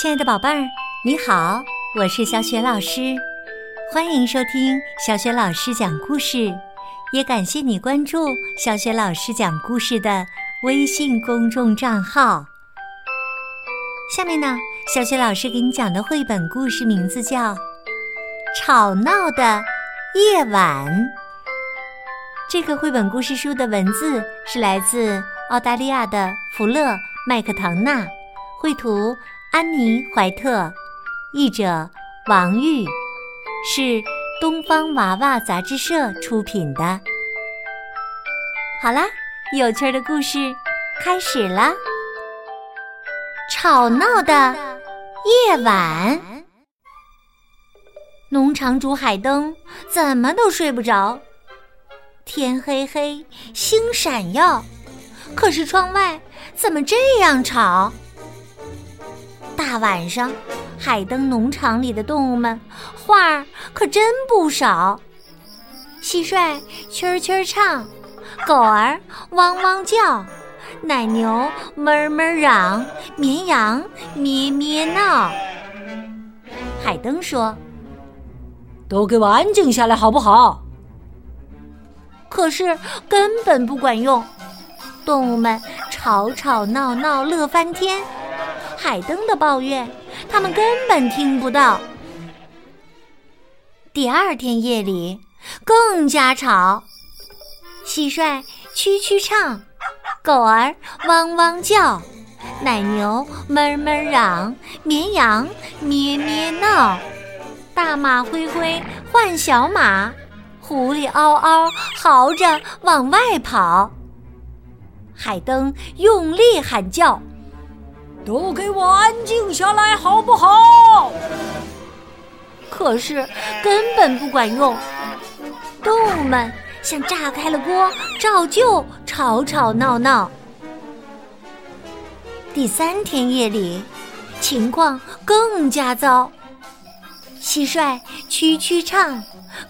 亲爱的宝贝儿，你好，我是小雪老师，欢迎收听小雪老师讲故事，也感谢你关注小雪老师讲故事的微信公众账号。下面呢，小雪老师给你讲的绘本故事名字叫《吵闹的夜晚》。这个绘本故事书的文字是来自澳大利亚的弗勒麦克唐纳，绘图。安妮·怀特，译者王玉，是东方娃娃杂志社出品的。好啦，有趣的故事开始了。吵闹的夜晚，农场主海登怎么都睡不着。天黑黑，星闪耀，可是窗外怎么这样吵？大晚上，海灯农场里的动物们话可真不少。蟋蟀蛐蛐唱，狗儿汪汪叫，奶牛哞哞嚷，绵羊咩咩闹。海灯说：“都给我安静下来，好不好？”可是根本不管用，动物们吵吵闹闹，乐翻天。海灯的抱怨，他们根本听不到。第二天夜里更加吵，蟋蟀蛐蛐唱，狗儿汪汪叫，奶牛哞哞嚷，绵羊咩咩闹，大马灰灰换小马，狐狸嗷嗷嚎着往外跑。海灯用力喊叫。都给我安静下来，好不好？可是根本不管用，动物们像炸开了锅，照旧吵吵闹闹。第三天夜里，情况更加糟。蟋蟀蛐蛐唱，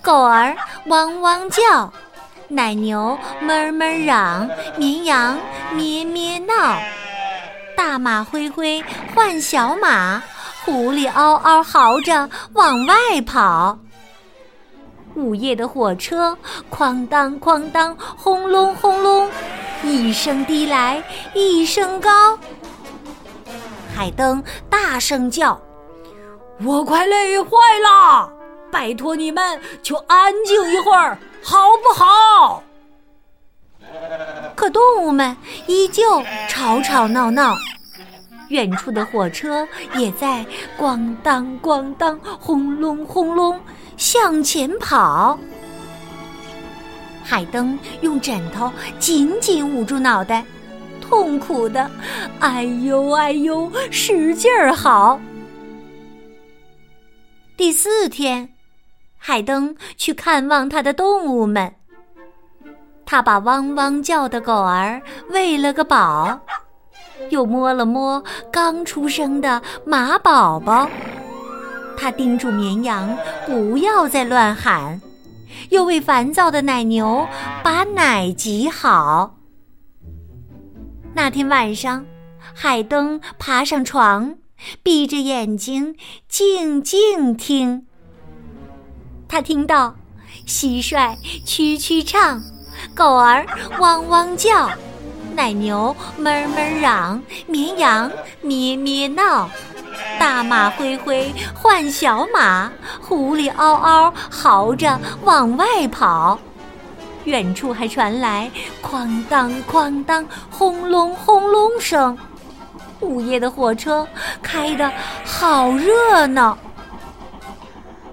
狗儿汪汪叫，奶牛哞哞嚷，绵羊咩咩闹。大马灰灰换小马，狐狸嗷嗷嚎着往外跑。午夜的火车哐当哐当，轰隆轰隆，一声低来一声高。海登大声叫：“我快累坏了，拜托你们就安静一会儿，好不好？”动物们依旧吵吵闹闹，远处的火车也在咣当咣当、轰隆轰隆向前跑。海登用枕头紧紧捂住脑袋，痛苦的“哎呦哎呦”，使劲儿嚎。第四天，海登去看望他的动物们。他把汪汪叫的狗儿喂了个饱，又摸了摸刚出生的马宝宝。他叮嘱绵羊不要再乱喊，又为烦躁的奶牛把奶挤好。那天晚上，海登爬上床，闭着眼睛静静听。他听到蟋蟀蛐蛐唱。狗儿汪汪叫，奶牛哞哞嚷，绵羊咩咩闹，大马灰灰换小马，狐狸嗷嗷嚎着往外跑。远处还传来哐当哐当、轰隆轰隆声，午夜的火车开得好热闹。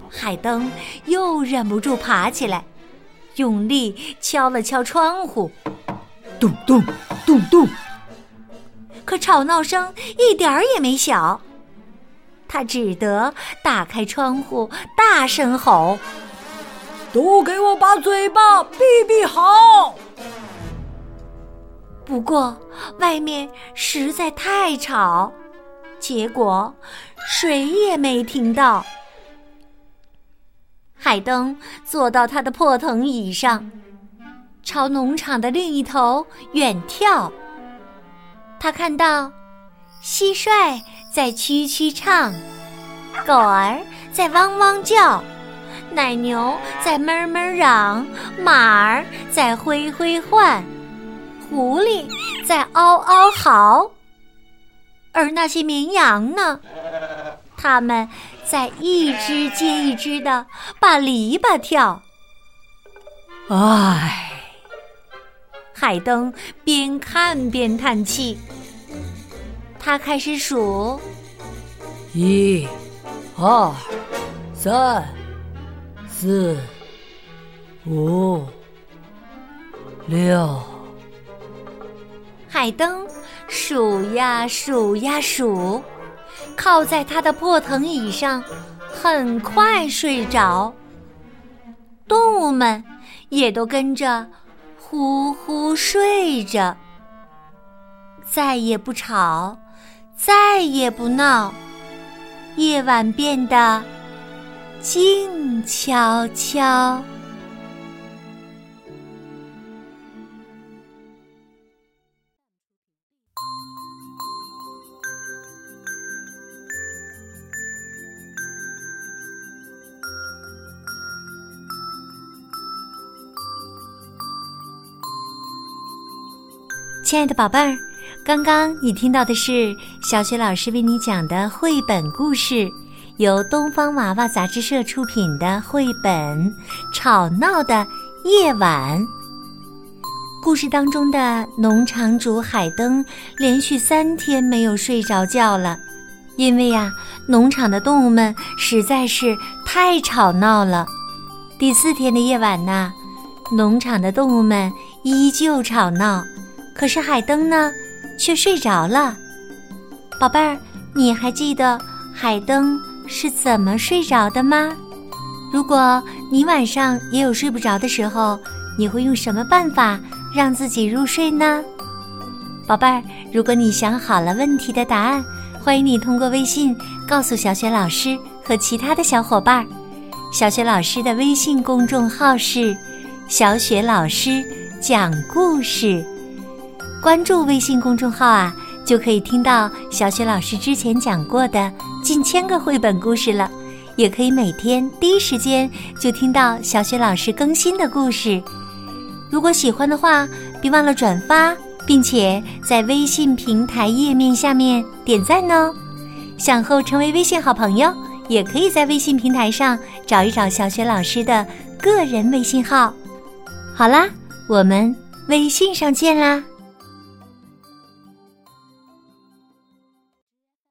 海灯又忍不住爬起来。用力敲了敲窗户，咚咚咚咚。可吵闹声一点儿也没小，他只得打开窗户，大声吼：“都给我把嘴巴闭闭好！”不过外面实在太吵，结果谁也没听到。海登坐到他的破藤椅上，朝农场的另一头远眺。他看到蟋蟀在蛐蛐唱，狗儿在汪汪叫，奶牛在哞哞嚷，马儿在灰灰唤，狐狸在嗷嗷嚎。而那些绵羊呢？它们在一只接一只的把篱笆跳。唉，海灯边看边叹气。他开始数：一、二、三、四、五、六。海灯数呀数呀数，靠在他的破藤椅上，很快睡着。动物们也都跟着呼呼睡着，再也不吵。再也不闹，夜晚变得静悄悄。亲爱的宝贝儿。刚刚你听到的是小雪老师为你讲的绘本故事，由东方娃娃杂志社出品的绘本《吵闹的夜晚》。故事当中的农场主海登连续三天没有睡着觉了，因为呀，农场的动物们实在是太吵闹了。第四天的夜晚呢，农场的动物们依旧吵闹，可是海灯呢？却睡着了，宝贝儿，你还记得海灯是怎么睡着的吗？如果你晚上也有睡不着的时候，你会用什么办法让自己入睡呢？宝贝儿，如果你想好了问题的答案，欢迎你通过微信告诉小雪老师和其他的小伙伴。小雪老师的微信公众号是“小雪老师讲故事”。关注微信公众号啊，就可以听到小雪老师之前讲过的近千个绘本故事了，也可以每天第一时间就听到小雪老师更新的故事。如果喜欢的话，别忘了转发，并且在微信平台页面下面点赞哦。想后成为微信好朋友，也可以在微信平台上找一找小雪老师的个人微信号。好啦，我们微信上见啦！